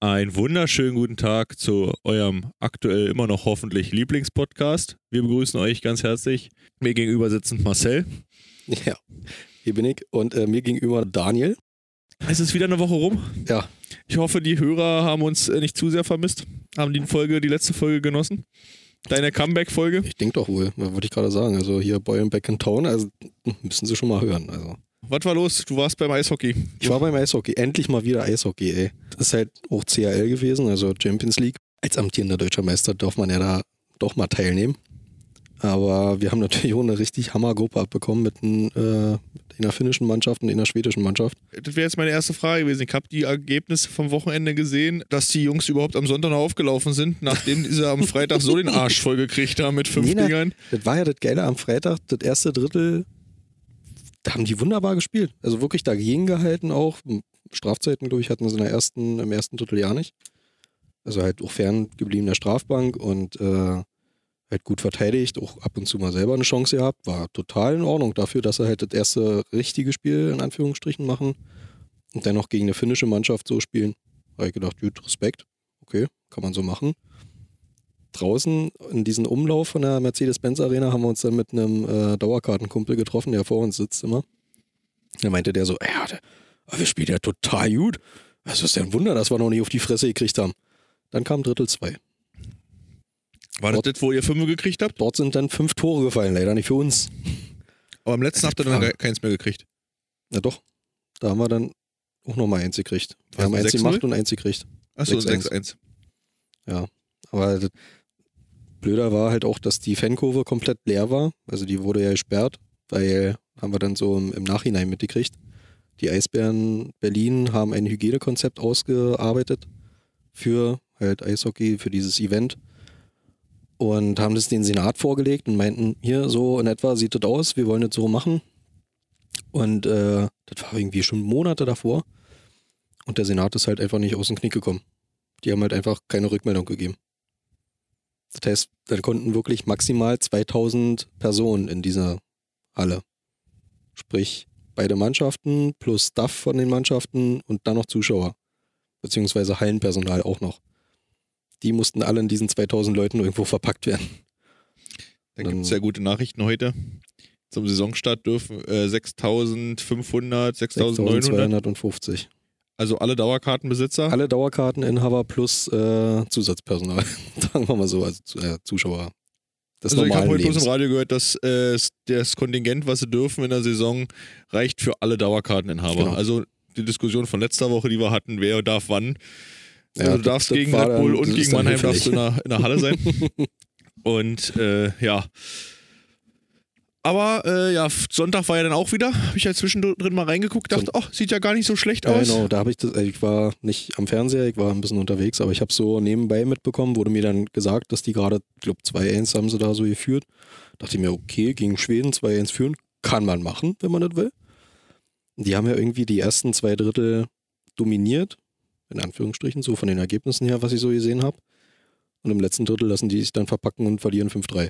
Einen wunderschönen guten Tag zu eurem aktuell immer noch hoffentlich Lieblingspodcast. Wir begrüßen euch ganz herzlich. Mir gegenüber sitzend Marcel. Ja, hier bin ich und äh, mir gegenüber Daniel. Es ist wieder eine Woche rum. Ja. Ich hoffe, die Hörer haben uns äh, nicht zu sehr vermisst. Haben die Folge, die letzte Folge genossen. Deine Comeback-Folge. Ich denke doch wohl, wollte ich gerade sagen. Also hier Boy and Back in Town, also müssen sie schon mal hören. Also. Was war los? Du warst beim Eishockey. Ich war beim Eishockey. Endlich mal wieder Eishockey, ey. Das ist halt auch CHL gewesen, also Champions League. Als amtierender deutscher Meister darf man ja da doch mal teilnehmen. Aber wir haben natürlich auch eine richtig Hammergruppe abbekommen mit, ein, äh, mit einer finnischen Mannschaft und einer schwedischen Mannschaft. Das wäre jetzt meine erste Frage gewesen. Ich habe die Ergebnisse vom Wochenende gesehen, dass die Jungs überhaupt am Sonntag noch aufgelaufen sind, nachdem sie am Freitag so den Arsch vollgekriegt haben mit fünf Nee, na, Dingern. Das war ja das Geile am Freitag, das erste Drittel, haben die wunderbar gespielt. Also wirklich dagegen gehalten auch. Strafzeiten, glaube ich, hatten sie in der ersten, im ersten Drittel ja nicht. Also halt auch fern geblieben der Strafbank und äh, halt gut verteidigt, auch ab und zu mal selber eine Chance gehabt. War total in Ordnung dafür, dass sie halt das erste richtige Spiel in Anführungsstrichen machen und dann noch gegen eine finnische Mannschaft so spielen. Da habe ich gedacht, gut, Respekt. Okay, kann man so machen draußen in diesem Umlauf von der Mercedes-Benz Arena haben wir uns dann mit einem äh, Dauerkartenkumpel getroffen, der vor uns sitzt immer. Da meinte der so, ja, der, wir spielen ja total gut. Das ist ja ein Wunder, dass wir noch nicht auf die Fresse gekriegt haben. Dann kam Drittel 2. War das das, wo ihr Fünfe gekriegt habt? Dort sind dann fünf Tore gefallen, leider nicht für uns. Aber am letzten habt ihr dann Ja. keins mehr gekriegt. Na doch, da haben wir dann auch nochmal eins gekriegt. Wir Was, haben eins 6-0? gemacht und eins gekriegt. Achso, 6-1. 6-1. Aber das blöder war halt auch, dass die Fankurve komplett leer war. Also die wurde ja gesperrt, weil haben wir dann so im, im Nachhinein mitgekriegt. Die Eisbären Berlin haben ein Hygienekonzept ausgearbeitet für halt Eishockey, für dieses Event. Und haben das den Senat vorgelegt und meinten, hier so in etwa sieht das aus, wir wollen das so machen. Und äh, das war irgendwie schon Monate davor. Und der Senat ist halt einfach nicht aus dem Knick gekommen. Die haben halt einfach keine Rückmeldung gegeben. Das heißt, dann konnten wirklich maximal 2000 Personen in dieser Halle. Sprich, beide Mannschaften plus Staff von den Mannschaften und dann noch Zuschauer. Beziehungsweise Hallenpersonal auch noch. Die mussten alle in diesen 2000 Leuten irgendwo verpackt werden. Dann Dann- gibt es ja gute Nachrichten heute. Zum Saisonstart dürfen äh, 6500, 6900, 6250. also alle Dauerkartenbesitzer. Alle Dauerkarteninhaber plus äh, Zusatzpersonal. Sagen wir mal so, also äh, Zuschauer. Das also ich habe heute bloß im Radio gehört, dass äh, das Kontingent, was sie dürfen in der Saison, reicht für alle Dauerkarteninhaber. Genau. Also die Diskussion von letzter Woche, die wir hatten, wer darf wann. Ja, also du darfst gegen Red Bull und gegen Mannheim darfst du in der, in der Halle sein. und äh, ja. Aber äh, ja, Sonntag war ja dann auch wieder. Habe ich ja zwischendrin mal reingeguckt, dachte, ach, sieht ja gar nicht so schlecht Ja, aus. genau, da habe ich das, also ich war nicht am Fernseher, ich war ein bisschen unterwegs, aber ich habe so nebenbei mitbekommen, wurde mir dann gesagt, dass die gerade, ich glaube 2-1 haben sie da so geführt. Dachte ich mir, okay, gegen Schweden 2-1 führen, kann man machen, wenn man das will. Die haben ja irgendwie die ersten zwei Drittel dominiert, in Anführungsstrichen, so von den Ergebnissen her, was ich so gesehen habe. Und im letzten Drittel lassen die sich dann verpacken und verlieren 5-3.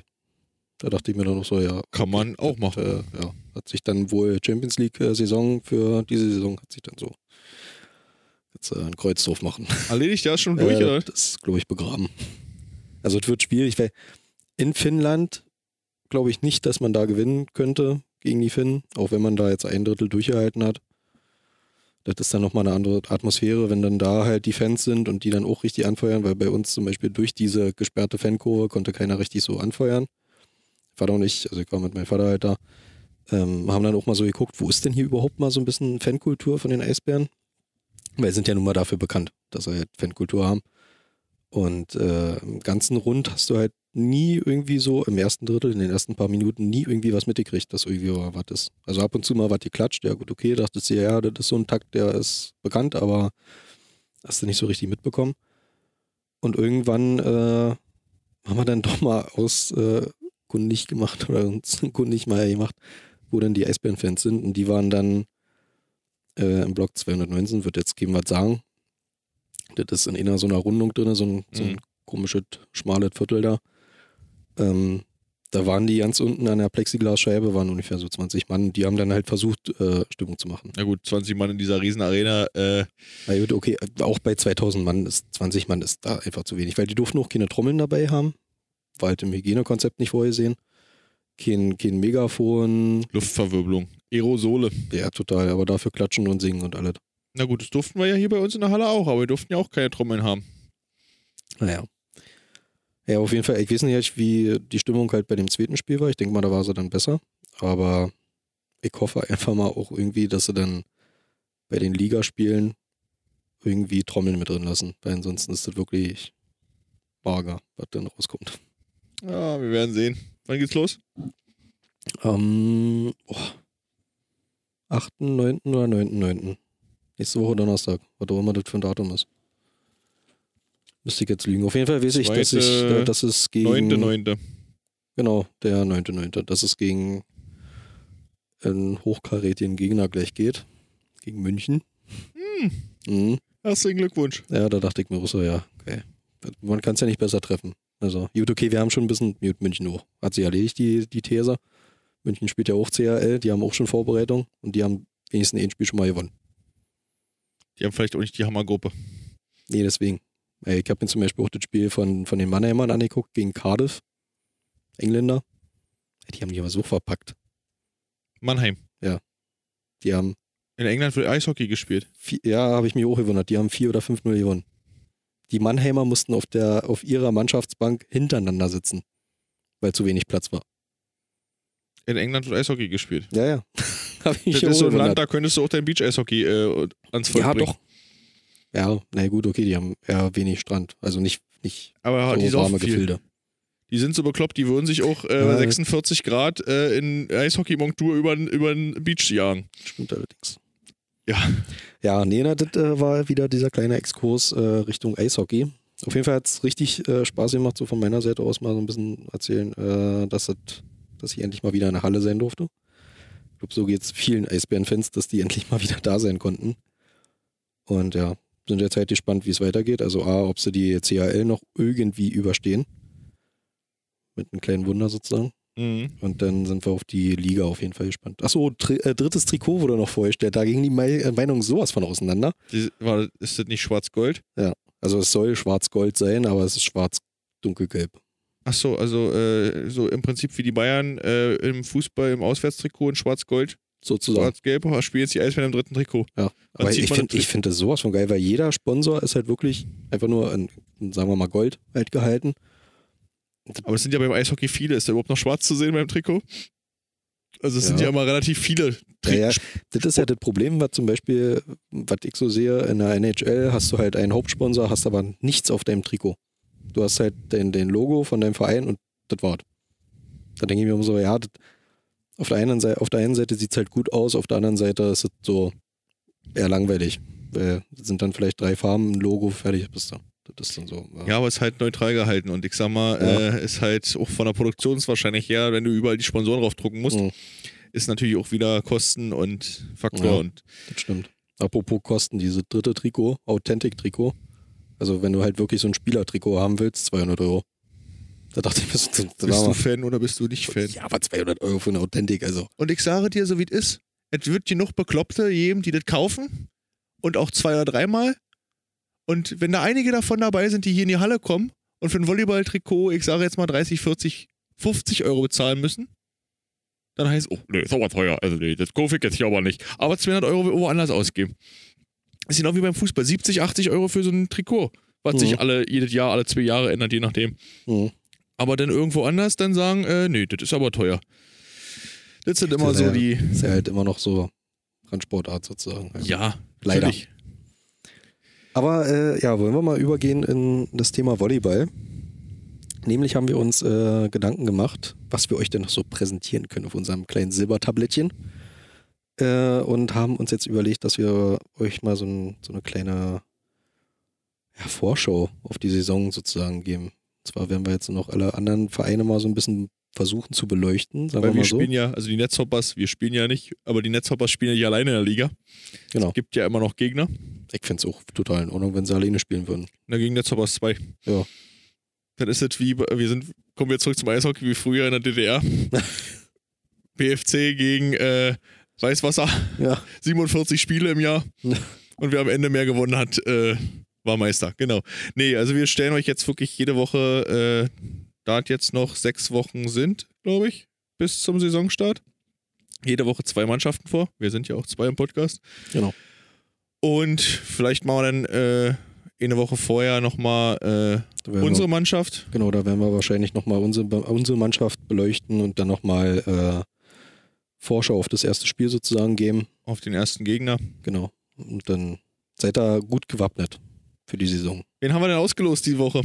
Da dachte ich mir dann noch so, ja, Kann man auch machen. äh, ja, hat sich dann wohl Champions League-Saison für diese Saison hat sich dann so jetzt äh, ein Kreuz drauf machen. Erledigt ja schon durch, Äh, oder? Das ist, glaube ich, begraben. Also es wird schwierig, weil in Finnland glaube ich nicht, dass man da gewinnen könnte gegen die Finnen, auch wenn man da jetzt ein Drittel durchgehalten hat. Das ist dann nochmal eine andere Atmosphäre, wenn dann da halt die Fans sind und die dann auch richtig anfeuern, weil bei uns zum Beispiel durch diese gesperrte Fankurve konnte keiner richtig so anfeuern. Vater und ich, also ich war mit meinem Vater halt da, ähm, haben dann auch mal so geguckt, wo ist denn hier überhaupt mal so ein bisschen Fankultur von den Eisbären? Weil sie sind ja nun mal dafür bekannt, dass sie halt Fankultur haben. Und äh, im ganzen Rund hast du halt nie irgendwie so im ersten Drittel, in den ersten paar Minuten, nie irgendwie was mitgekriegt, dass irgendwie was ist. Also ab und zu mal was geklatscht, ja gut, okay, dachtest du, ja, das ist so ein Takt, der ist bekannt, aber hast du nicht so richtig mitbekommen. Und irgendwann äh, haben wir dann doch mal auskundig gemacht oder uns kundig mal gemacht, wo denn die Eisbären-Fans sind. Und die waren dann äh, im Block 219, wird jetzt geben was sagen. Das ist in einer so einer Rundung drin, so ein, so ein Mhm. komisches, schmales Viertel da. Ähm, Da waren die ganz unten an der Plexiglasscheibe, waren ungefähr so 20 Mann. Die haben dann halt versucht, äh, Stimmung zu machen. Na gut, 20 Mann in dieser Riesenarena. Äh, Na gut, okay, auch bei 2000 Mann ist 20 Mann ist da einfach zu wenig, weil die durften auch keine Trommeln dabei haben. War halt im Hygienekonzept nicht vorgesehen. Kein, kein Megafon. Luftverwirbelung. Aerosole. Ja, total, aber dafür klatschen und singen und alles. Na gut, das durften wir ja hier bei uns in der Halle auch, aber wir durften ja auch keine Trommeln haben. Naja. Ja, auf jeden Fall, ich weiß nicht, wie die Stimmung halt bei dem zweiten Spiel war. Ich denke mal, da war sie dann besser. Aber ich hoffe einfach mal auch irgendwie, dass sie dann bei den Ligaspielen irgendwie Trommeln mit drin lassen. Weil ansonsten ist das wirklich mager, was dann rauskommt. Ja, wir werden sehen. Wann geht's los? Am oh, 8., 9. oder 9.9. Nächste Woche Donnerstag, was auch immer das für ein Datum ist. Müsste ich jetzt lügen. Auf jeden Fall weiß ich, dass, ich, dass es gegen. 9.9. Genau, der 9.9. Dass es gegen einen hochkarätigen Gegner gleich geht. Gegen München. Hm, Mhm. herzlichen Glückwunsch. Ja, da dachte ich mir so, ja, okay. Man kann es ja nicht besser treffen. Also, gut, okay, wir haben schon ein bisschen gut, München hoch. Hat sich erledigt, die, die These. München spielt ja auch CRL, die haben auch schon Vorbereitung und die haben wenigstens ein Spiel schon mal gewonnen. Die haben vielleicht auch nicht die Hammergruppe. Nee, deswegen. Ich habe mir zum Beispiel auch das Spiel von, von den Mannheimern angeguckt gegen Cardiff. Engländer. Die haben die aber so verpackt. Mannheim. Die haben, In England wird Eishockey gespielt. vier, ja, habe ich mich auch gewundert, die haben 4 oder 5 0 gewonnen. Die Mannheimer mussten auf, der, auf ihrer Mannschaftsbank hintereinander sitzen, weil zu wenig Platz war. In England wird Eishockey gespielt. Ja, ja. habe ich Das ist so ein. Land, da könntest du auch dein Beach-Eishockey äh, ans Volk Ja, bringen. doch. Ja, na gut, okay, die haben ja wenig Strand. Also nicht, nicht Aber so die warme viel. Gefilde. Die sind so bekloppt, die würden sich auch äh, Ja. 46 Grad äh, in Eishockey-Montur über den Beach jagen. Stimmt allerdings. Ja. Ja, nee, na, das äh, war wieder dieser kleine Exkurs äh, Richtung Eishockey. Auf jeden Fall hat es richtig äh, Spaß gemacht, so von meiner Seite aus mal so ein bisschen erzählen, äh, dass, das, dass ich endlich mal wieder in der Halle sein durfte. Ich glaube, so geht es vielen Eisbären-Fans, dass die endlich mal wieder da sein konnten. Und ja, sind jetzt halt gespannt, wie es weitergeht. Also A, ob sie die CHL noch irgendwie überstehen. Mit einem kleinen Wunder sozusagen. Mhm. Und dann sind wir auf die Liga auf jeden Fall gespannt. Achso, tri äh, drittes Trikot wurde noch vorgestellt. Da gingen die Mei- äh, Meinungen sowas von auseinander. Die, war, ist das nicht schwarz-gold? Also es soll schwarz-gold sein, aber es ist schwarz-dunkelgelb. Ach so, also äh, so im Prinzip wie die Bayern äh, im Fußball im Auswärtstrikot in schwarz-gold, Sozusagen. schwarz-gelb, spielen jetzt die Eisbären im dritten Trikot. Ja. Aber ich finde find das sowas von geil, weil jeder Sponsor ist halt wirklich einfach nur in, in, sagen wir mal, Gold halt gehalten. Aber es sind ja beim Eishockey viele. Ist da überhaupt noch schwarz zu sehen beim Trikot? Also es sind Ja. ja immer relativ viele. Tri Ja, ja, das ist ja das Problem, was zum Beispiel, was ich so sehe, in der NHL hast du halt einen Hauptsponsor, hast aber nichts auf deinem Trikot. Du hast halt den, den Logo von deinem Verein und das war's. Da denke ich mir immer so, ja, das, auf, der einen Seite, auf der einen Seite sieht es halt gut aus, auf der anderen Seite ist es so eher langweilig. Weil es sind dann vielleicht drei Farben, ein Logo, fertig bist du. Das ist dann so. Ja, aber es ist halt neutral gehalten und ich sag mal, Ja. äh, ist halt auch von der Produktionswahrscheinlich her, wenn du überall die Sponsoren draufdrucken musst, Mhm. ist natürlich auch wieder Kosten und Faktor Ja. und Das stimmt. Apropos Kosten, dieses dritte Trikot, Authentic-Trikot. Also wenn du halt wirklich so ein Spielertrikot haben willst, 200 Euro. Da dachte ich mir, so, bist du Fan oder bist du nicht Fan? ja, aber 200 Euro für eine Authentic, also. Und ich sage dir, so wie es ist, es wird genug Bekloppte geben, die das kaufen und auch zwei oder dreimal. Und wenn da einige davon dabei sind, die hier in die Halle kommen und für ein Volleyball-Trikot, ich sage jetzt mal 30, 40, 50 Euro bezahlen müssen, dann heißt es, oh, nee, ist aber teuer. Also nee, das ich jetzt hier aber nicht. Aber 200 Euro will woanders ausgeben. ist genau wie beim Fußball. 70, 80 Euro für so ein Trikot, was Mhm. sich alle, jedes Jahr, alle zwei Jahre ändert, je nachdem. Mhm. Aber dann irgendwo anders dann sagen, äh, nee, das ist aber teuer. Das sind immer Das so ja- die. Ist ja halt immer noch so Randsportart sozusagen. Also, Ja, Leider. natürlich. Aber äh, ja, wollen wir mal übergehen in das Thema Volleyball. Nämlich haben wir uns äh, Gedanken gemacht, was wir euch denn noch so präsentieren können auf unserem kleinen Silbertablettchen. Äh, und haben uns jetzt überlegt, dass wir euch mal so, ein, so eine kleine ja, Vorschau auf die Saison sozusagen geben. Und zwar werden wir jetzt noch alle anderen Vereine mal so ein bisschen versuchen zu beleuchten, sagen Weil wir wir mal so. spielen ja, also die Netzhoppers, wir spielen ja nicht, aber die Netzhoppers spielen ja nicht alleine in der Liga. Genau. Es gibt ja immer noch Gegner. Ich fände es auch total in Ordnung, wenn sie alleine spielen würden. Na, gegen Netzhoppers 2. Ja. Dann ist es wie, wir sind kommen wir zurück zum Eishockey wie früher in der DDR. BFC gegen äh, Weißwasser, Ja. 47 Spiele im Jahr. Und wer am Ende mehr gewonnen hat, äh, war Meister. Genau. Nee, also wir stellen euch jetzt wirklich jede Woche, äh, da jetzt noch sechs Wochen sind, glaube ich, bis zum Saisonstart. Jede Woche zwei Mannschaften vor. Wir sind ja auch zwei im Podcast. Genau. Und vielleicht machen wir dann äh, eine Woche vorher nochmal äh, unsere wir, Mannschaft. genau, da werden wir wahrscheinlich nochmal unsere, unsere Mannschaft beleuchten und dann nochmal äh, Vorschau auf das erste Spiel sozusagen geben. auf den ersten Gegner. Genau. Und dann seid ihr gut gewappnet für die Saison. Wen haben wir denn ausgelost die Woche?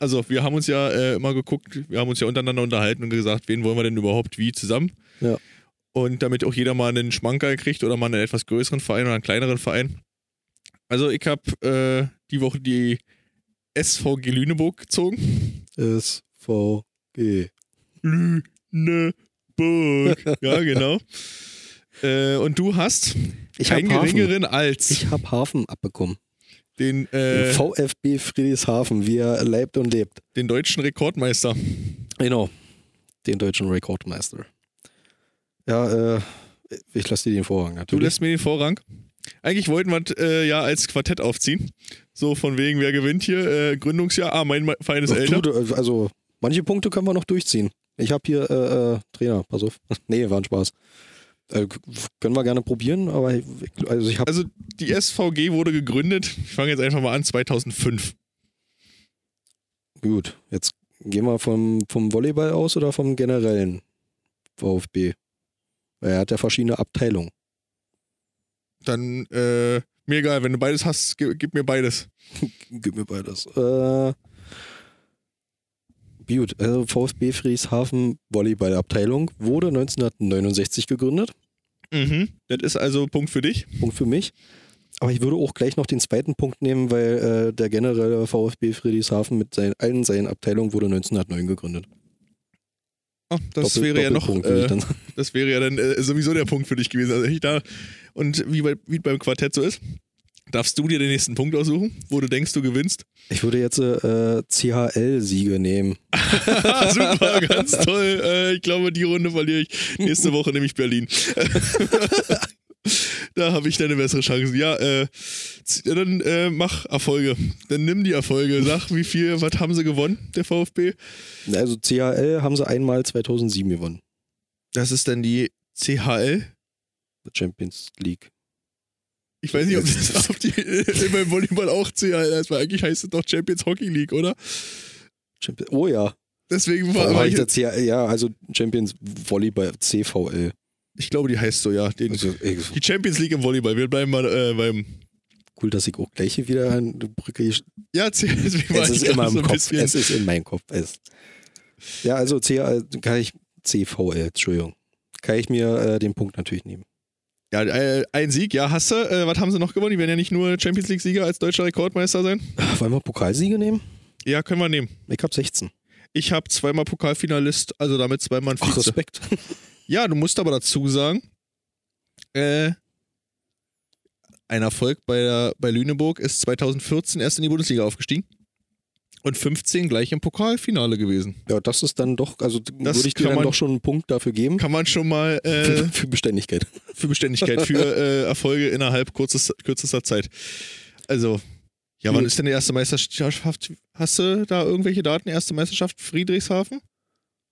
Also, wir haben uns ja äh, immer geguckt, wir haben uns ja untereinander unterhalten und gesagt, wen wollen wir denn überhaupt wie zusammen? Ja. Und damit auch jeder mal einen Schmankerl kriegt oder mal einen etwas größeren Verein oder einen kleineren Verein. Also, ich habe äh, die Woche die SVG Lüneburg gezogen. SVG. Lüneburg. ja, genau. äh, und du hast Ich keinen geringeren als Ich habe Hafen abbekommen. Den, äh, VfB Friedrichshafen, wie er leibt und lebt. den deutschen Rekordmeister. Genau. Den deutschen Rekordmeister. Ja, äh, ich lasse dir den Vorrang Du natürlich. lässt mir den Vorrang. Eigentlich wollten wir äh, ja als Quartett aufziehen. So von wegen, wer gewinnt hier? Äh, Gründungsjahr. Ah, mein Verein ist älter. du, du, also, manche Punkte können wir noch durchziehen. Ich habe hier äh, äh, Trainer, pass auf. nee, war ein Spaß. Äh, können wir gerne probieren, aber ich, also ich habe Also die SVG wurde gegründet, ich fange jetzt einfach mal an, 2005. gut. Jetzt gehen wir vom, vom Volleyball aus oder vom generellen VfB? Weil er hat ja verschiedene Abteilungen. Dann, äh, mir egal, wenn du beides hast, gib, gib mir beides. Gib mir beides. Äh, gut, also VfB Friedrichshafen Volleyballabteilung wurde 1969 gegründet. Mhm. Das ist also Punkt für dich. Punkt für mich. Aber ich würde auch gleich noch den zweiten Punkt nehmen, weil äh, der generelle VfB Friedrichshafen mit seinen, allen seinen Abteilungen wurde 1909 gegründet. Ah, das Doppel- wäre ja noch, äh, das wäre ja dann äh, sowieso der Punkt für dich gewesen. Also ich da, und wie, bei, wie beim Quartett so ist, darfst du dir den nächsten Punkt aussuchen, wo du denkst, du gewinnst. Ich würde jetzt äh, CHL-Siege nehmen. Super, ganz toll. Äh, ich glaube, die Runde verliere ich nächste Woche, nämlich Berlin. da habe ich dann eine bessere Chance. Ja, äh, dann äh, mach Erfolge. Dann nimm die Erfolge. Sag, wie viel, was haben sie gewonnen, der VfB? Also CHL haben sie einmal 2007 gewonnen. Das ist dann die CHL. Champions League. Ich weiß nicht, ob, das, ob die äh, beim Volleyball auch CHL heißt, weil eigentlich heißt es doch Champions Hockey League, oder? Champions, oh ja. Deswegen war, war ich CHL? Ja, also Champions Volleyball CVL. ich glaube, die heißt so, ja. Den, Also, die Champions League im Volleyball. Wir bleiben mal äh, beim. cool, dass ich auch gleich hier wieder eine Brücke Ja, deswegen war Es ist immer im so Kopf. bisschen. Es ist in meinem Kopf. Es. Ja, also CHL, kann ich CVL, Entschuldigung. Kann ich mir äh, den Punkt natürlich nehmen. Ja, äh, ein Sieg, ja, hast du. Äh, was haben sie noch gewonnen? Die werden ja nicht nur Champions League-Sieger als deutscher Rekordmeister sein. Wollen wir Pokalsiege nehmen? Ja, können wir nehmen. Ich habe 16. Ich habe zweimal Pokalfinalist, also damit zweimal ein Ach, Vize. Respekt. Ja, du musst aber dazu sagen, äh, ein Erfolg bei, der, bei Lüneburg ist 2014 erst in die Bundesliga aufgestiegen und 15 gleich im Pokalfinale gewesen. Ja, das ist dann doch, also Das würde ich dir kann dann man- doch schon einen Punkt dafür geben. Kann man schon mal äh, Für, für Beständigkeit. für Beständigkeit, für äh, Erfolge innerhalb kurzes, kürzester Zeit. Also, ja, wann ist denn die erste Meisterschaft? Hast du da irgendwelche Daten? Erste Meisterschaft Friedrichshafen?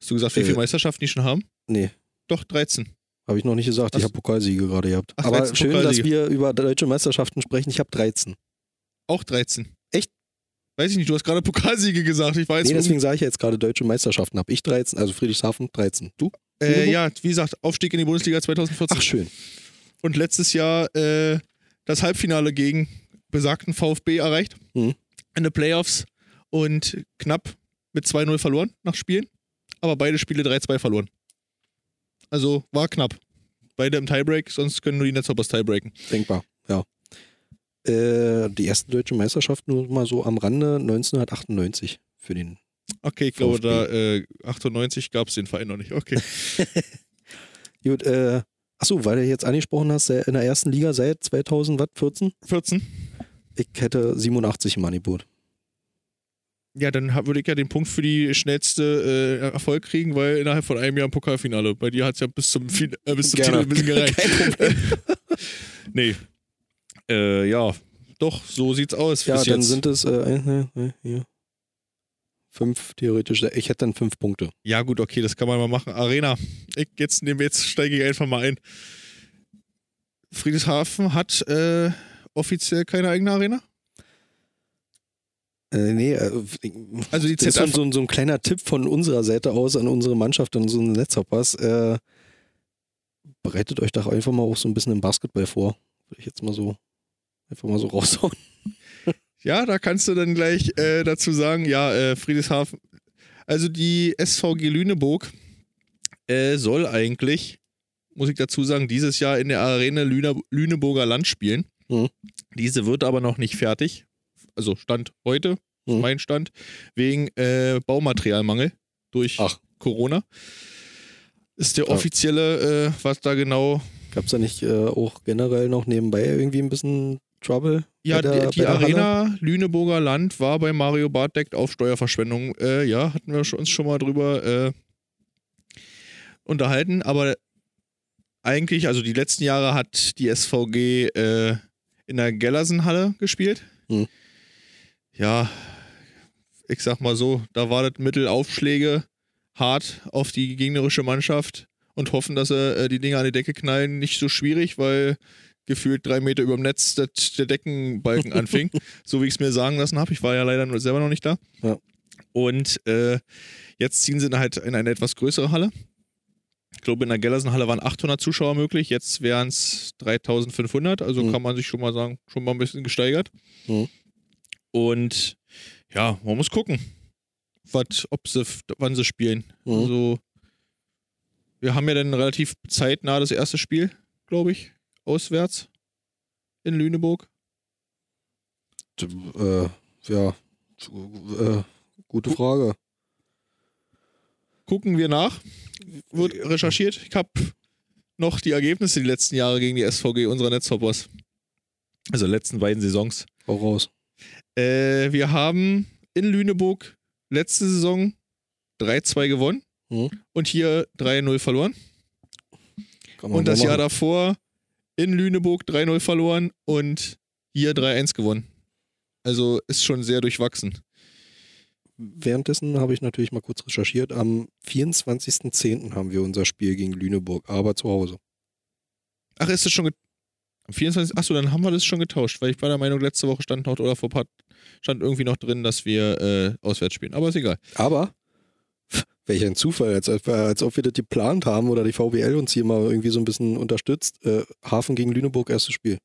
Hast du gesagt, wie Äh. viele Meisterschaften die schon haben? Nee, Doch, 13. habe ich noch nicht gesagt. Ach Ich habe Pokalsiege gerade gehabt. Ach, Aber 13 schön, dass wir über deutsche Meisterschaften sprechen. Ich habe 13. Auch 13. Weiß ich nicht, du hast gerade Pokalsiege gesagt. Ich weiß Nee, deswegen sage ich ja jetzt gerade deutsche Meisterschaften. Habe ich 13, also Friedrichshafen 13. Du? Äh, ja, wie gesagt, Aufstieg in die Bundesliga 2014. Ach, schön. Und letztes Jahr äh, das Halbfinale gegen besagten VfB erreicht. Mhm. In den Playoffs und knapp mit 2-0 verloren nach Spielen. Aber beide Spiele 3-2 verloren. Also war knapp. Beide im Tiebreak, sonst können nur die Netzhoppers tiebreaken. Denkbar, ja. Äh, die erste deutsche Meisterschaft nur mal so am Rande 1998 für den. Okay, ich glaube, VfB. da äh, 98 gab es den Verein noch nicht. Okay. Gut, äh, achso, weil du jetzt angesprochen hast, in der ersten Liga seit 2014? 14. Ich hätte 87 im Angebot. Ja, dann würde ich ja den Punkt für die schnellste äh, Erfolg kriegen, weil innerhalb von einem Jahr ein Pokalfinale. Bei dir hat es ja bis zum, fin äh, bis zum. Titel ein bisschen gereicht. Nee. Äh, ja, doch, so sieht's aus. Ja, dann jetzt. sind es äh, vier, fünf theoretisch. Ich hätte dann fünf Punkte. Ja, gut, okay, das kann man mal machen. Arena. Ich, jetzt, jetzt steige ich einfach mal ein. Friedrichshafen hat äh, offiziell keine eigene Arena. Äh, nee, äh, Also die das ist so, so, ein- kleiner Tipp von unserer Seite aus an unsere Mannschaft und so ein Netzhoppers. Äh, bereitet euch doch einfach mal auch so ein bisschen im Basketball vor. Würde ich jetzt mal so einfach mal so raushauen. Ja, da kannst du dann gleich äh, dazu sagen, ja, äh, Friedrichshafen, also die SVG Lüneburg äh, soll eigentlich, muss ich dazu sagen, dieses Jahr in der Arena Lüne, Lüneburger Land spielen. Mhm. Diese wird aber noch nicht fertig. Also Stand heute, ist Mhm. mein Stand, wegen äh, Baumaterialmangel durch Ach. Corona. Ist der offizielle, äh, was da genau Gab es da nicht äh, auch generell noch nebenbei irgendwie ein bisschen Trouble? Ja, der, die, der Halle? Arena Lüneburger Land war bei Mario Barth deckt auf Steuerverschwendung. Äh, ja, hatten wir uns schon mal drüber äh, unterhalten, aber eigentlich, also die letzten Jahre hat die SVG äh, in der Gellersenhalle gespielt. Hm. Ja, ich sag mal so, da war das Mittelaufschläge hart auf die gegnerische Mannschaft und hoffen, dass sie äh, die Dinger an die Decke knallen, nicht so schwierig, weil gefühlt drei Meter über dem Netz das, der Deckenbalken anfing, so wie ich es mir sagen lassen habe. Ich war ja leider nur selber noch nicht da. Ja. Und äh, jetzt ziehen sie halt in eine etwas größere Halle. Ich glaube, in der Gellersenhalle waren 800 Zuschauer möglich, jetzt wären es 3500, also Mhm. kann man sich schon mal sagen, schon mal ein bisschen gesteigert. Mhm. Und ja, man muss gucken, wat, ob sie, wann sie spielen. Mhm. Also, wir haben ja dann relativ zeitnah das erste Spiel, glaube ich, auswärts in Lüneburg. Äh, ja, äh, gute Frage. Gucken wir nach. Wird recherchiert. Ich habe noch die Ergebnisse die letzten Jahre gegen die SVG unserer Netzhoppers. Also letzten beiden Saisons. Hau raus. Äh, wir haben in Lüneburg letzte Saison 3-2 gewonnen Mhm. und hier 3-0 verloren. Und das mal Jahr machen. davor in Lüneburg 3-0 verloren und hier 3-1 gewonnen. Also ist schon sehr durchwachsen. Währenddessen habe ich natürlich mal kurz recherchiert. Am 24.10. haben wir unser Spiel gegen Lüneburg, aber zu Hause. Ach, ist das schon am 24. Achso, dann haben wir das schon getauscht, weil ich war der Meinung, letzte Woche stand noch oder vor paar stand irgendwie noch drin, dass wir äh, auswärts spielen. Aber ist egal. Aber, welch ein Zufall, als, als, ob wir das geplant haben oder die VBL uns hier mal irgendwie so ein bisschen unterstützt. Äh, Hafen gegen Lüneburg, erstes Spiel.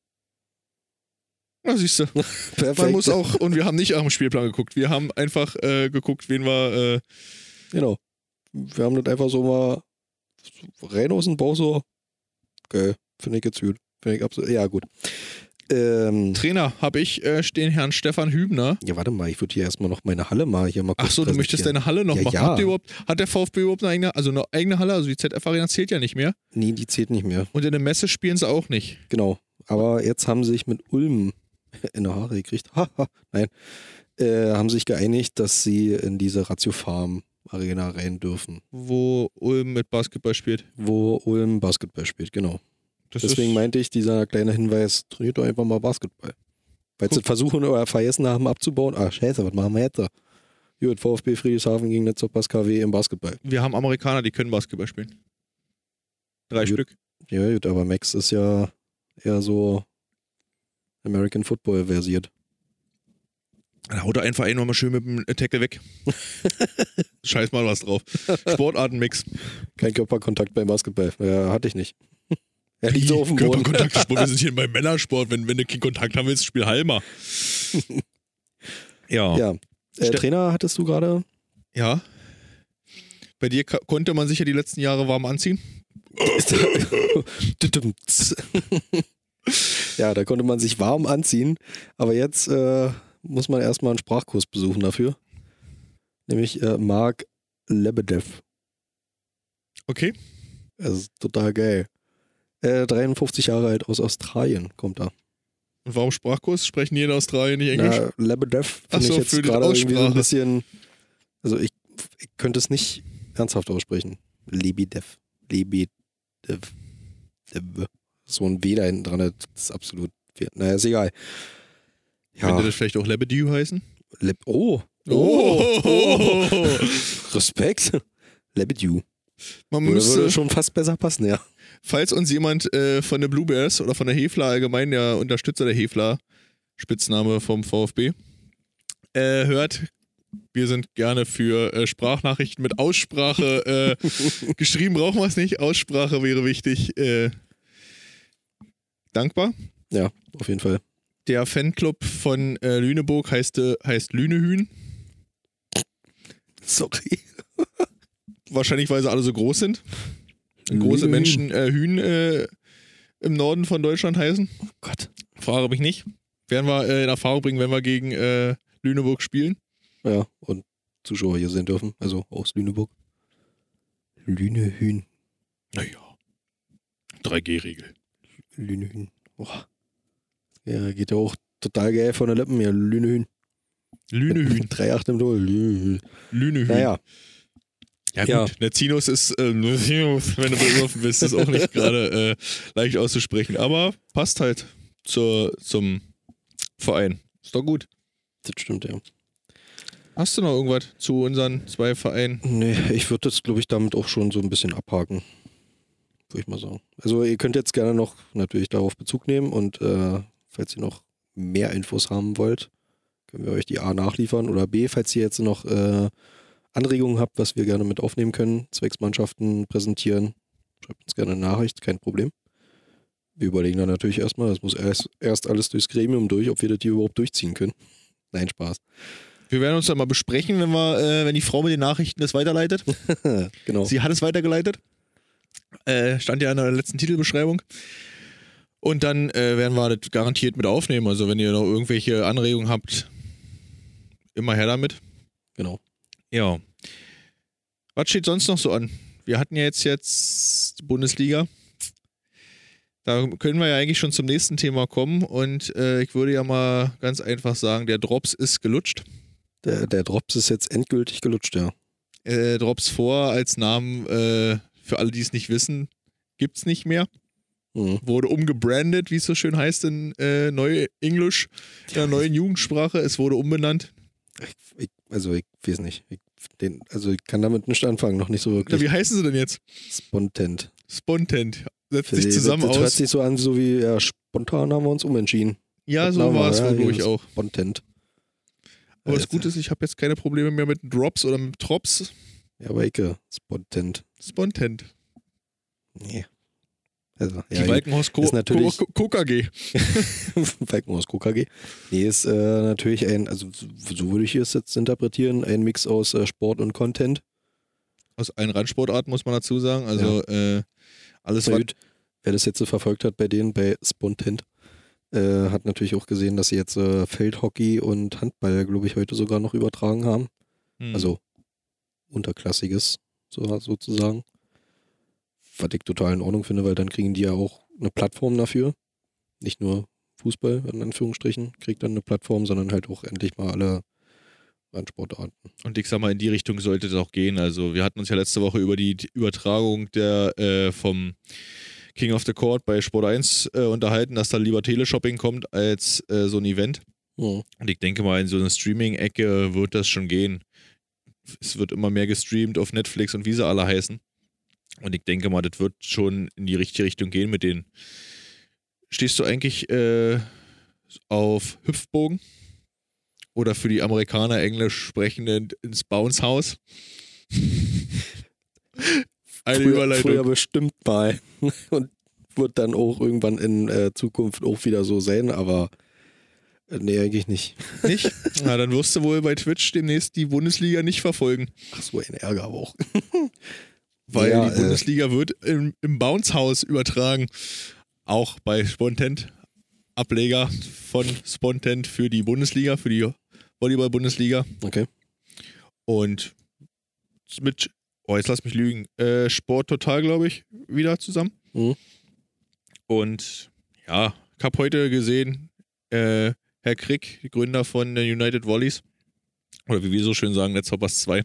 Na, siehst du. Man muss auch, und wir haben nicht nach dem Spielplan geguckt. Wir haben einfach äh, geguckt, wen wir. Äh, Genau. Wir haben das einfach so mal rein aus dem Bauch so. Geil. Finde ich jetzt gut. Finde ich absolut. Ja, gut. Ähm, Trainer habe ich äh, stehen Herrn Stefan Hübner. ja, warte mal, ich würde hier erstmal noch meine Halle mal hier mal kurz Ach so, du möchtest deine Halle noch Ja, machen. ja. Ihr überhaupt, hat der VfB überhaupt eine eigene, also eine eigene Halle? Also die ZF-Arena zählt ja nicht mehr. Nee, die zählt nicht mehr. Und in der Messe spielen sie auch nicht. Genau. Aber jetzt haben sie sich mit Ulm in der Haare gekriegt. Haha, Nein. Äh, haben sich geeinigt, dass sie in diese Ratio Farm Arena rein dürfen, Wo Ulm mit Basketball spielt. wo Ulm Basketball spielt, genau. Das Deswegen meinte ich, dieser kleine Hinweis, trainiert doch einfach mal Basketball. Weil sie versuchen oder vergessen haben abzubauen. Ah, scheiße, was machen wir jetzt? da? Gut, VfB Friedrichshafen gegen Netzhoppers KW im Basketball. wir haben Amerikaner, die können Basketball spielen. Drei Gut. Stück. Ja, gut, aber Max ist ja eher so American Football versiert. Dann haut er einfach einen nochmal schön mit dem Tackle weg. Scheiß mal was drauf. Sportartenmix. Kein Körperkontakt beim Basketball. Ja, hatte ich nicht. Er liegt so auf dem Boden. Körperkontaktsport. Wir sind hier beim Männersport. Wenn, wenn du keinen Kontakt haben willst, spiel Halmer. Ja. Ja. Äh, Trainer hattest du gerade? Ja. Bei dir konnte man sich ja die letzten Jahre warm anziehen. ja, da konnte man sich warm anziehen. Aber jetzt äh, muss man erstmal einen Sprachkurs besuchen dafür. Nämlich äh, Mark Lebedev. Okay. Das ist total geil. Äh, 53 Jahre alt aus Australien kommt er. Und warum Sprachkurs? Sprechen die in Australien nicht Englisch? Na, Lebedev finde so, ich jetzt gerade irgendwie so ein bisschen. Also ich, ich könnte es nicht ernsthaft aussprechen. Lebedev. Lebedev. Dev. So ein W da hinten dran, das ist absolut. Naja, ist egal. Könnte Ja, das vielleicht auch Lebedew heißen? Leb oh. Oh. Respekt. Lebedew. Man Würde, müsste, schon fast besser passen, ja. falls uns jemand äh, von den Blue Bears oder von der Hefler allgemein, der Unterstützer der Hefler, Spitzname vom VfB, äh, hört, wir sind gerne für äh, Sprachnachrichten mit Aussprache. Äh, geschrieben brauchen wir es nicht, Aussprache wäre wichtig. Äh, dankbar. Ja, auf jeden Fall. Der Fanclub von äh, Lüneburg heißt, heißt Lünehühn. Sorry. Wahrscheinlich, weil sie alle so groß sind. Große Lünehühn. Menschen äh, Hühn äh, im Norden von Deutschland heißen. Oh Gott. Frage mich nicht. Werden wir äh, in Erfahrung bringen, wenn wir gegen äh, Lüneburg spielen. Ja, und Zuschauer hier sehen dürfen, also aus Lüneburg. Lünehühn. Naja. 3G-Regel. Lünehühn. Boah. Ja, geht ja auch total geil von der Lippen. Ja, Lünehühn. Lünehühn. 3-8 im. Lünehühn. Lünehühn. Naja, Ja, gut. Ja. Nezinus ist, äh, wenn du besoffen bist, ist auch nicht gerade äh, leicht auszusprechen. Aber passt halt zur, zum Verein. Ist doch gut. das stimmt ja. Hast du noch irgendwas zu unseren zwei Vereinen? Nee, ich würde das, glaube ich, damit auch schon so ein bisschen abhaken. Würde ich mal sagen. Also ihr könnt jetzt gerne noch natürlich darauf Bezug nehmen und äh, falls ihr noch mehr Infos haben wollt, können wir euch die A nachliefern oder B, falls ihr jetzt noch äh, Anregungen habt, was wir gerne mit aufnehmen können, Zwecksmannschaften präsentieren, schreibt uns gerne eine Nachricht, kein Problem. Wir überlegen dann natürlich erstmal, das muss erst, erst alles durchs Gremium durch, ob wir das hier überhaupt durchziehen können. Nein, Spaß. Wir werden uns dann mal besprechen, wenn, wir, äh, wenn die Frau mit den Nachrichten das weiterleitet. genau. Sie hat es weitergeleitet. Äh, stand ja in der letzten Titelbeschreibung. Und dann äh, werden wir das garantiert mit aufnehmen. Also wenn ihr noch irgendwelche Anregungen habt, immer her damit. Genau. Ja. Was steht sonst noch so an? Wir hatten ja jetzt jetzt Bundesliga. Da können wir ja eigentlich schon zum nächsten Thema kommen. Und äh, ich würde ja mal ganz einfach sagen, der Drops ist gelutscht. Der, der Drops ist jetzt endgültig gelutscht, ja. Äh, Drops vor als Namen, äh, für alle, die es nicht wissen, gibt es nicht mehr. Mhm. Wurde umgebrandet, wie es so schön heißt in äh, Neu-Englisch, in der neuen Jugendsprache. Es wurde umbenannt. Ich, also ich weiß nicht. Ich, den, also ich kann damit nicht anfangen, noch nicht so Na, wirklich wie heißen sie denn jetzt? spontant. Spontent. Setzt sich zusammen das, das hört aus. sich so an, so wie ja, spontan haben wir uns umentschieden. Ja, so Spontan war es ja, wohl, glaube ich, auch. Spontant. Aber das. Gute ist, ich habe jetzt keine Probleme mehr mit Drops oder mit Drops. Ja, aber Ecke, spontant. Spontent. Nee. Also, Die ja, Walkenhorst Co ist natürlich- Co Co KG. Falkenhaus KKG. Nee, ist äh, natürlich ein, also so würde ich es jetzt interpretieren, ein Mix aus äh, Sport und Content. Aus allen Randsportarten muss man dazu sagen. Also äh, alles, Na gut, wer das jetzt so verfolgt hat bei denen, bei Spontent, äh, hat natürlich auch gesehen, dass sie jetzt äh, Feldhockey und Handball, glaube ich, heute sogar noch übertragen haben. Hm. Also unterklassiges, so, sozusagen. Was ich total in Ordnung finde, weil dann kriegen die ja auch eine Plattform dafür. Nicht nur Fußball, in Anführungsstrichen, kriegt dann eine Plattform, sondern halt auch endlich mal alle Randsportarten. Und ich sag mal, in die Richtung sollte es auch gehen. Also, wir hatten uns ja letzte Woche über die Übertragung der äh, vom King of the Court bei Sport 1 äh, unterhalten, dass da lieber Teleshopping kommt als äh, so ein Event. Hm. Und ich denke mal, in so einer Streaming-Ecke wird das schon gehen. Es wird immer mehr gestreamt auf Netflix und wie sie alle heißen. Und ich denke mal, das wird schon in die richtige Richtung gehen mit denen. Stehst du eigentlich äh, auf Hüpfbogen? Oder für die Amerikaner Englisch sprechenden ins Bounce House? Eine früher, Überleitung. früher bestimmt mal. Und wird dann auch irgendwann in äh, Zukunft auch wieder so sein, aber äh, nee, eigentlich nicht. Nicht? Na, dann wirst du wohl bei Twitch demnächst die Bundesliga nicht verfolgen. Ach so, ein Ärger aber auch. Weil Ja, die äh, Bundesliga wird im, im Bounce-Haus übertragen. Auch bei Spontent. Ableger von Spontent für die Bundesliga, für die Volleyball-Bundesliga. Okay. Und mit, oh, jetzt lass mich lügen, äh, Sport Total, glaube ich, wieder zusammen. Mhm. Und ja, ich habe heute gesehen, äh, Herr Krick, Gründer von äh, United Volleys, oder wie wir so schön sagen, Netzhoppers 2,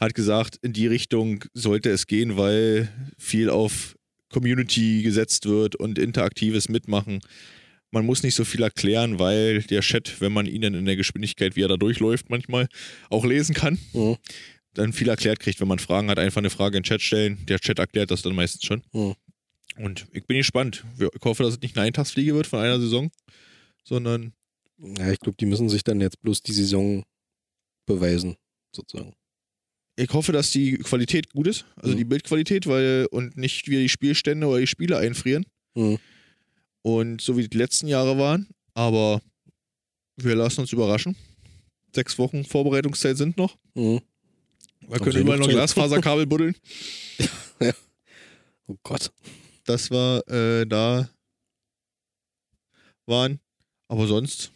hat gesagt, in die Richtung sollte es gehen, weil viel auf Community gesetzt wird und interaktives Mitmachen. Man muss nicht so viel erklären, weil der Chat, wenn man ihn dann in der Geschwindigkeit, wie er da durchläuft, manchmal auch lesen kann, Mhm. dann viel erklärt kriegt. Wenn man Fragen hat, einfach eine Frage in den Chat stellen. Der Chat erklärt das dann meistens schon. Mhm. Und ich bin gespannt. Ich hoffe, dass es nicht eine Eintagsfliege wird von einer Saison, sondern Ja, ich glaube, die müssen sich dann jetzt bloß die Saison beweisen, sozusagen. ich hoffe, dass die Qualität gut ist, also Mhm. die Bildqualität, weil und nicht wieder die Spielstände oder die Spiele einfrieren. Mhm. Und so wie die letzten Jahre waren. Aber wir lassen uns überraschen. Sechs Wochen Vorbereitungszeit sind noch. Mhm. Wir können überall noch? Glasfaserkabel buddeln. Oh Gott. dass wir äh, da waren. Aber sonst,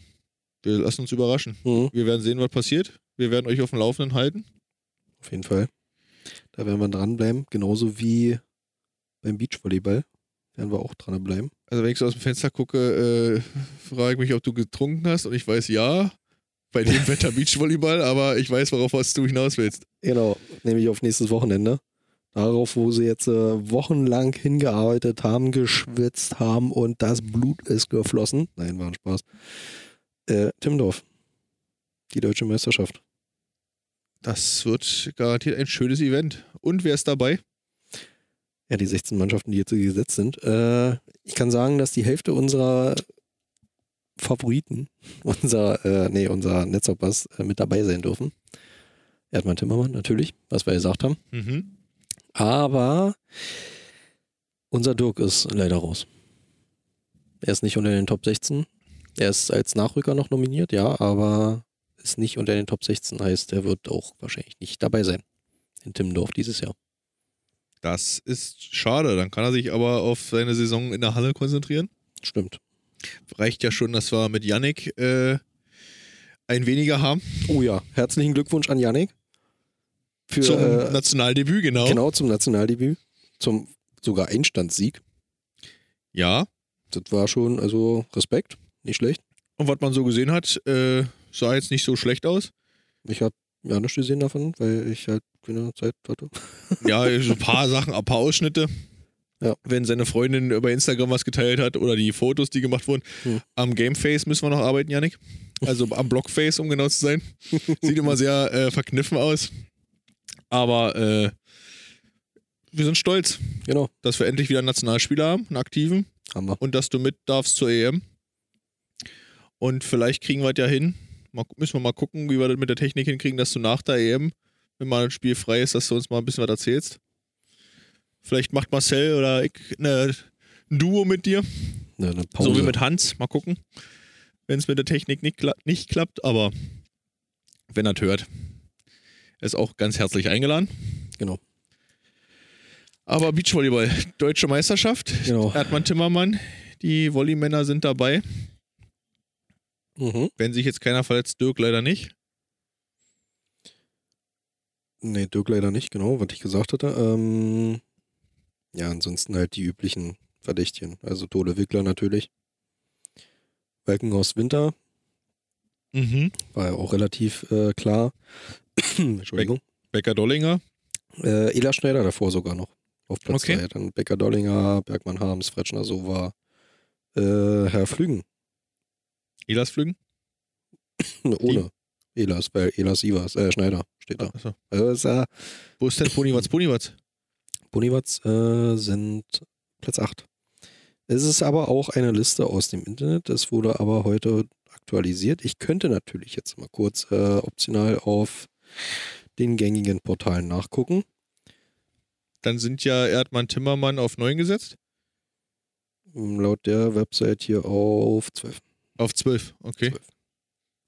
wir lassen uns überraschen. Mhm. Wir werden sehen, was passiert. Wir werden euch auf dem Laufenden halten. Auf jeden Fall. Da werden wir dranbleiben. Genauso wie beim Beachvolleyball werden wir auch dranbleiben. Also wenn ich so aus dem Fenster gucke, äh, frage ich mich, ob du getrunken hast. Und ich weiß ja, bei dem Wetter Beachvolleyball, aber ich weiß, worauf was du hinaus willst. Genau, nämlich auf nächstes Wochenende. Darauf, wo sie jetzt äh, wochenlang hingearbeitet haben, geschwitzt haben und das Blut ist geflossen. Nein, war ein Spaß. Äh, Timmendorf. Die deutsche Meisterschaft. Das wird garantiert ein schönes Event. Und wer ist dabei? Ja, die 16 Mannschaften, die jetzt hier gesetzt sind. Äh, ich kann sagen, dass die Hälfte unserer Favoriten, unser, äh, nee, unser Netzhoppers äh, mit dabei sein dürfen. Erdmann Timmermann, natürlich, was wir gesagt haben. Mhm. Aber unser Dirk ist leider raus. Er ist nicht unter den Top 16. Er ist als Nachrücker noch nominiert, ja, aber ist nicht unter den Top 16. Heißt, er wird auch wahrscheinlich nicht dabei sein in Timmendorf dieses Jahr. Das ist schade. Dann kann er sich aber auf seine Saison in der Halle konzentrieren. Stimmt. Reicht ja schon, dass wir mit Yannick äh, ein weniger haben. Oh ja, herzlichen Glückwunsch an Yannick. Für, Zum äh, Nationaldebüt, genau. Genau, zum Nationaldebüt. Zum sogar Einstandssieg. Ja. Das war schon, also Respekt, nicht schlecht. Und was man so gesehen hat, äh, sah jetzt nicht so schlecht aus. Ich habe ja nichts gesehen davon, weil ich halt keine Zeit hatte. Ja, so ein paar Sachen, ein paar Ausschnitte. Ja. Wenn seine Freundin über Instagram was geteilt hat oder die Fotos, die gemacht wurden. Hm. Am Gameface müssen wir noch arbeiten, Yannick. Also am Blockface, um genau zu sein. Sieht immer sehr äh, verkniffen aus. Aber äh, wir sind stolz, Genau, dass wir endlich wieder einen Nationalspieler haben, einen aktiven. haben wir. und dass du mit darfst zur EM. Und vielleicht kriegen wir es ja hin. Mal, müssen wir mal gucken, wie wir das mit der Technik hinkriegen, dass du nach der EM, wenn mal ein Spiel frei ist, dass du uns mal ein bisschen was erzählst. Vielleicht macht Marcel oder ich eine, ein Duo mit dir, Pause. so wie mit Hans. Mal gucken, wenn es mit der Technik nicht, kla nicht klappt, aber wenn er hört, ist auch ganz herzlich eingeladen. Genau. Aber Beachvolleyball, deutsche Meisterschaft. Genau. Erdmann Timmermann, die Volleymänner sind dabei. Mhm. Wenn sich jetzt keiner verletzt, Dirk leider nicht. Nee, Dirk leider nicht, genau, was ich gesagt hatte. Ähm, ja, ansonsten halt die üblichen Verdächtigen. Also Tode Wickler natürlich. Walkenhorst Winter Mhm. war ja auch relativ äh, klar. Entschuldigung. Becker Dollinger. Äh, Ela Schneider davor sogar noch. Auf Platz Okay. 2. Dann Becker Dollinger, Bergmann Harms, Fretschner Sova, äh, Herr Flügen. Elas Flügen. Ohne Elas, weil Elas Ivas, äh, Schneider steht da. Achso. Also Wo ist denn Poniwatz? Poniwatz. Boniwatz äh, sind Platz 8. Es ist aber auch eine Liste aus dem Internet. Es wurde aber heute aktualisiert. Ich könnte natürlich jetzt mal kurz äh, optional auf den gängigen Portalen nachgucken. Dann sind ja Erdmann Timmermann auf 9 gesetzt. Laut der Website hier auf 12. Auf 12. Okay. 12.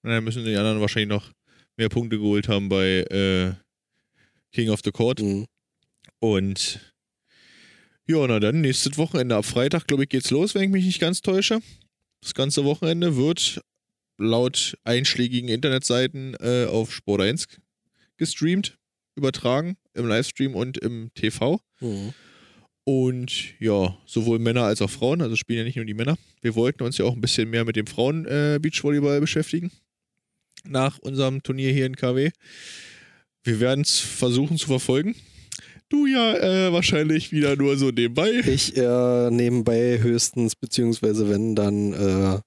Und dann müssen die anderen wahrscheinlich noch mehr Punkte geholt haben bei äh, King of the Court. Mhm. Und ja, na dann, nächstes Wochenende ab Freitag, glaube ich, geht's los, wenn ich mich nicht ganz täusche. Das ganze Wochenende wird laut einschlägigen Internetseiten äh, auf Sport 1 gestreamt, übertragen, im Livestream und im TV. Mhm. Und ja, sowohl Männer als auch Frauen, also spielen ja nicht nur die Männer. Wir wollten uns ja auch ein bisschen mehr mit dem Frauen-Beachvolleyball beschäftigen. Nach unserem Turnier hier in KW. Wir werden es versuchen zu verfolgen. Du ja äh, wahrscheinlich wieder nur so nebenbei. Ich äh, nebenbei höchstens, beziehungsweise wenn dann äh,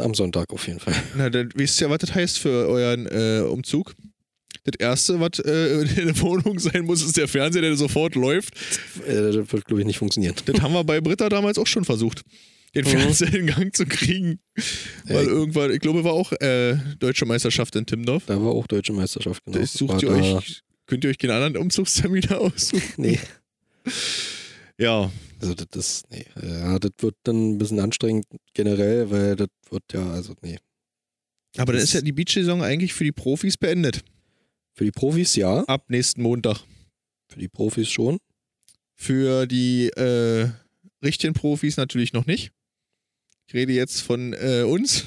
am Sonntag auf jeden Fall. Na, dann wisst ihr, was das heißt für euren äh, Umzug? Das erste, was äh, in der Wohnung sein muss, ist der Fernseher, der sofort läuft. Äh, das wird, glaube ich, nicht funktionieren. Das haben wir bei Britta damals auch schon versucht, den Mhm. Fernseher in Gang zu kriegen. Weil Ey. irgendwann, ich glaube, war auch äh, Deutsche Meisterschaft in Timmendorf. Da war auch Deutsche Meisterschaft, genau. Da sucht ihr da- euch, könnt ihr euch keinen anderen Umzugstermin aussuchen? Nee, Ja, also das ist, nee. Ja, das wird dann ein bisschen anstrengend generell, weil das wird ja, also nee. aber dann Das- ist ja die Beach-Saison eigentlich für die Profis beendet. Für die Profis ja, Ab nächsten Montag. für die Profis schon. Für die äh, richtigen Profis natürlich noch nicht. Ich rede jetzt von äh, uns.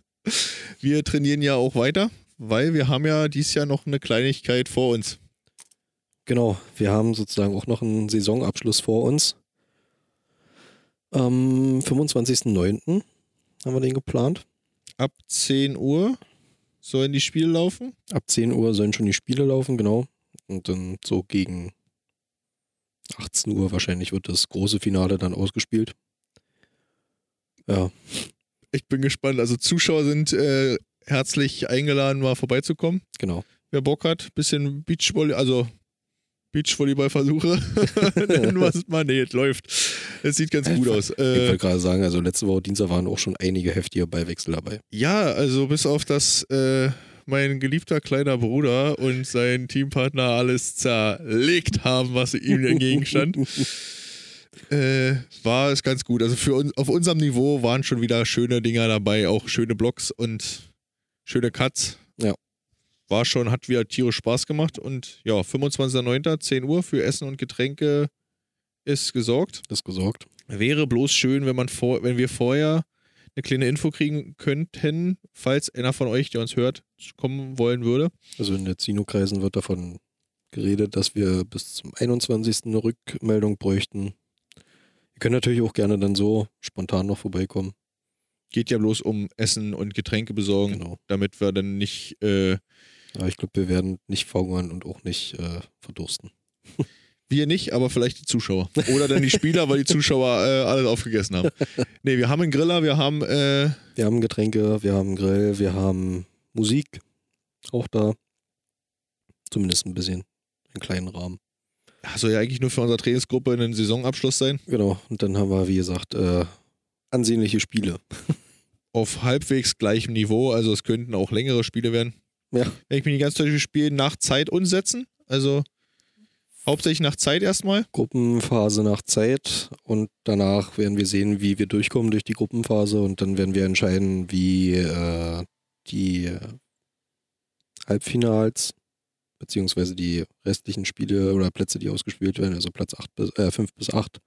wir trainieren ja auch weiter, weil wir haben ja dieses Jahr noch eine Kleinigkeit vor uns. Genau, wir haben sozusagen auch noch einen Saisonabschluss vor uns. Am 25.09. haben wir den geplant. Ab 10 Uhr sollen die Spiele laufen. Ab 10 Uhr sollen schon die Spiele laufen, genau. Und dann so gegen 18 Uhr wahrscheinlich wird das große Finale dann ausgespielt. Ja, Ich bin gespannt. Also Zuschauer sind äh, herzlich eingeladen, mal vorbeizukommen. genau. Wer Bock hat, bisschen Beachvolley, also Beachvolleyballversuche. Nennen wir es mal. Nee, es läuft. Es sieht ganz gut aus. Ich Äh, wollte gerade sagen, also letzte Woche Dienstag waren auch schon einige heftige Beiwechsel dabei. ja, also bis auf das äh, mein geliebter kleiner Bruder und sein Teampartner alles zerlegt haben, was ihm entgegenstand, äh, war es ganz gut. Also für uns, auf unserem Niveau waren schon wieder schöne Dinger dabei, auch schöne Blocks und schöne Cuts. War schon, hat wieder tierisch Spaß gemacht und ja, 25.09., 10 Uhr für Essen und Getränke ist gesorgt. Das gesorgt. Wäre bloß schön, wenn man vor, wenn wir vorher eine kleine Info kriegen könnten, falls einer von euch, der uns hört, kommen wollen würde. Also in der Zino-Kreisen wird davon geredet, dass wir bis zum 21. eine Rückmeldung bräuchten. Ihr könnt natürlich auch gerne dann so spontan noch vorbeikommen. Geht ja bloß um Essen und Getränke besorgen, Genau. damit wir dann nicht, äh, Aber ich glaube, wir werden nicht verhungern und auch nicht äh, verdursten. wir nicht, aber vielleicht die Zuschauer. Oder dann die Spieler, weil die Zuschauer äh, alles aufgegessen haben. Nee, wir haben einen Griller, wir haben, äh, Wir haben Getränke, wir haben Grill, wir haben Musik. Auch da. Zumindest ein bisschen. Einen kleinen Rahmen. soll ja eigentlich nur für unsere Trainingsgruppe ein Saisonabschluss sein. Genau. Und dann haben wir, wie gesagt, äh, ansehnliche Spiele. Auf halbwegs gleichem Niveau, also es könnten auch längere Spiele werden. Ja. Wenn ich mich nicht ganz täusche, wir spielen nach Zeit und Sätzen. Also hauptsächlich nach Zeit erstmal. Gruppenphase nach Zeit und danach werden wir sehen, wie wir durchkommen durch die Gruppenphase und dann werden wir entscheiden, wie äh, die Halbfinals beziehungsweise die restlichen Spiele oder Plätze, die ausgespielt werden, also Platz 8 bis, äh, 5 bis 8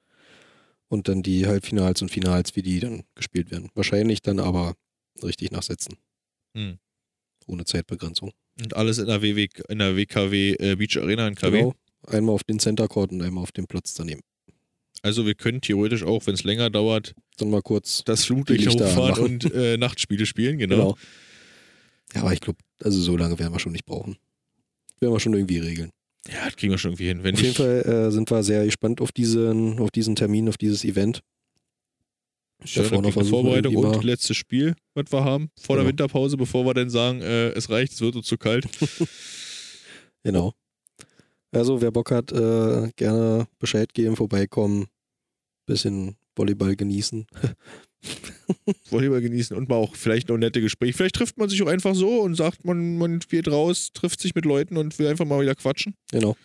und dann die Halbfinals und Finals, wie die dann gespielt werden. Wahrscheinlich dann aber richtig nachsetzen. Hm. Ohne Zeitbegrenzung. Und alles in der, WW, in der WKW äh, Beach Arena in KW. Genau. Einmal auf den Center Court und einmal auf dem Platz daneben. Also wir können theoretisch auch, wenn es länger dauert, Dann mal kurz das Flutlicht hochfahren und äh, Nachtspiele spielen, genau. Genau. Ja, aber ich glaube, also so lange werden wir schon nicht brauchen. Werden wir schon irgendwie regeln. Ja, das kriegen wir schon irgendwie hin. Wenn Auf jeden Fall äh, sind wir sehr gespannt auf diesen, auf diesen Termin, auf dieses Event. Schön, noch versuchen, Vorbereitung und mal- letztes Spiel, was wir haben, vor der Genau. Winterpause, bevor wir dann sagen, äh, es reicht, es wird uns zu kalt. Genau. Also wer Bock hat, äh, gerne Bescheid geben, vorbeikommen, bisschen Volleyball genießen. Volleyball genießen und mal auch vielleicht noch nette Gespräche. Vielleicht trifft man sich auch einfach so und sagt, man, man geht raus, trifft sich mit Leuten und will einfach mal wieder quatschen. Genau.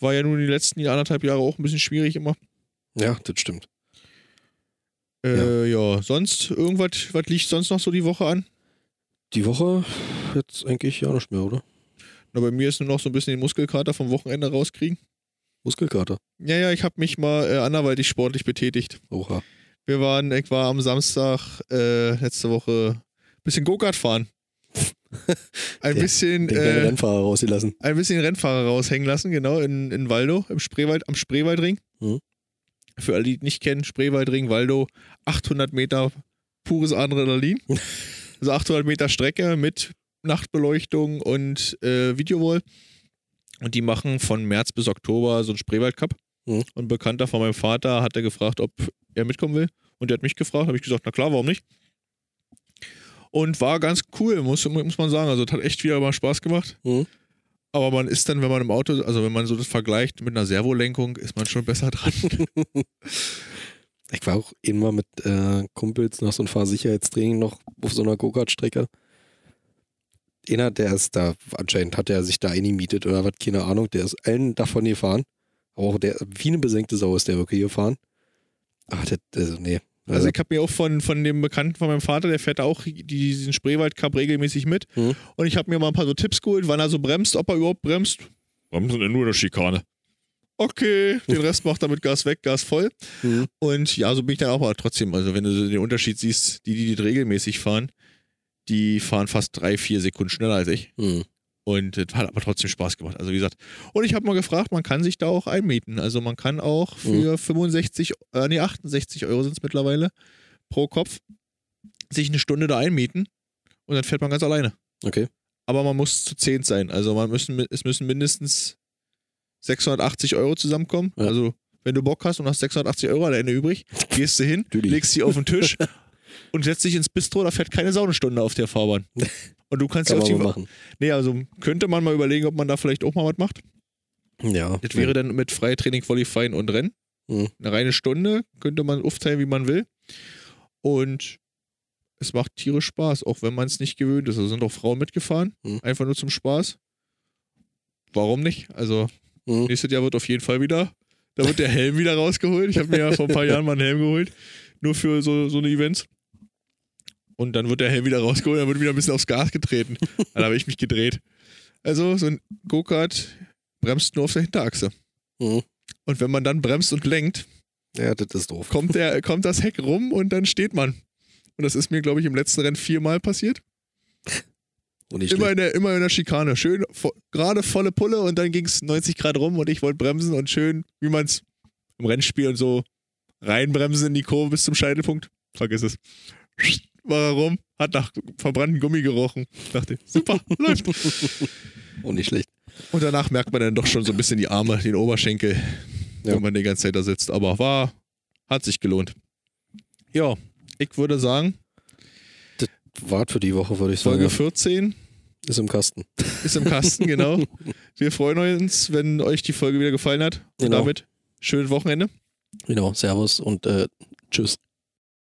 War ja nun die letzten anderthalb Jahre auch ein bisschen schwierig immer. Ja, das stimmt. Äh, ja. sonst irgendwas, was liegt sonst noch so die Woche an? Die Woche jetzt eigentlich ja nicht mehr, oder? Na, bei mir ist nur noch so ein bisschen den Muskelkater vom Wochenende rauskriegen. Muskelkater. Ja, ja, ich habe mich mal äh, anderweitig sportlich betätigt. Oha. Wir waren, ich war am Samstag äh, letzte Woche ein bisschen Go-Kart fahren. ein Der- bisschen, äh, Rennfahrer rausgelassen. ein bisschen Rennfahrer raushängen lassen, genau, in, in Waldo, im Spreewald, am Spreewaldring. Mhm. Für alle, die nicht kennen, Spreewaldring, Waldo, 800 Meter pures Adrenalin. also 800 Meter Strecke mit Nachtbeleuchtung und äh, Videowall. Und die machen von März bis Oktober so einen Spreewald-Cup. Mhm. Und ein Bekannter von meinem Vater hat er gefragt, ob er mitkommen will. Und der hat mich gefragt, habe ich gesagt, na klar, warum nicht? Und war ganz cool, muss, muss man sagen. Also, es hat echt wieder mal Spaß gemacht. Mhm. Aber man ist dann, wenn man im Auto, also wenn man so das vergleicht mit einer Servolenkung, ist man schon besser dran. Ich war auch immer mit äh, Kumpels nach so einem Fahrsicherheitstraining noch auf so einer Go-Kart-Strecke. Einer, der ist da, anscheinend hat er sich da eingemietet oder was, keine Ahnung, der ist allen davon gefahren. Aber auch der, wie eine besenkte Sau ist der wirklich gefahren. Ach, der, also, nee. Also ich habe mir auch von, von dem Bekannten von meinem Vater, der fährt da auch diesen Spreewald-Cup regelmäßig mit. Mhm. Und ich habe mir mal ein paar so Tipps geholt, wann er so bremst, ob er überhaupt bremst. Bremsen denn nur in der Schikane. Okay, den Rest macht er mit Gas weg, Gas voll. Mhm. Und ja, so bin ich dann auch, aber trotzdem, also wenn du den Unterschied siehst, die, die das regelmäßig fahren, die fahren fast drei, vier Sekunden schneller als ich. Mhm. Und das hat aber trotzdem Spaß gemacht. Also wie gesagt, und ich habe mal gefragt, man kann sich da auch einmieten. Also man kann auch für 65, äh, nee, 68 Euro sind es mittlerweile pro Kopf, sich eine Stunde da einmieten und dann fährt man ganz alleine. Okay. Aber man muss zu zehnt sein. Also man müssen, es müssen mindestens 680 Euro zusammenkommen. Ja. Also wenn du Bock hast und hast 680 Euro alleine übrig, gehst du hin, legst sie auf den Tisch und setzt dich ins Bistro, da fährt keine Saunenstunde auf der Fahrbahn. Und du kannst Kann ja man die, machen. Nee, also könnte man mal überlegen, ob man da vielleicht auch mal was macht. Ja. Das wäre dann mit Freitraining, Qualifying und Rennen. Mhm. Eine reine Stunde könnte man aufteilen, wie man will. Und es macht tierisch Spaß, auch wenn man es nicht gewöhnt ist. Also sind auch Frauen mitgefahren, Mhm. einfach nur zum Spaß. Warum nicht? Also Mhm. nächstes Jahr wird auf jeden Fall wieder, da wird der Helm wieder rausgeholt. Ich habe mir ja vor ein paar Jahren mal einen Helm geholt, nur für so, so eine Events. Und dann wird der Helm wieder rausgeholt, dann wird wieder ein bisschen aufs Gas getreten. Dann habe ich mich gedreht. Also so ein Go-Kart bremst nur auf der Hinterachse. Mhm. Und wenn man dann bremst und lenkt, Ja, das ist doof. kommt, der, kommt das Heck rum und dann steht man. Und das ist mir, glaube ich, im letzten Rennen viermal passiert. Und nicht Immer in, der, immer in der Schikane. Schön, vo, gerade volle Pulle und dann ging es 90 Grad rum und ich wollte bremsen und schön, wie man es im Rennspiel und so reinbremsen in die Kurve bis zum Scheitelpunkt. Vergiss es. War er rum, hat nach verbrannten Gummi gerochen. Dachte, super, läuft. Und nicht schlecht. Und danach merkt man dann doch schon so ein bisschen die Arme, den Oberschenkel, Ja. wenn man die ganze Zeit da sitzt. Aber war, hat sich gelohnt. Ja, ich würde sagen, Wart für die Woche, würde ich sagen. Folge 14 Ist im Kasten. ist im Kasten, genau. Wir freuen uns, wenn euch die Folge wieder gefallen hat. Und Genau. damit schönes Wochenende. Genau. Servus und äh, tschüss.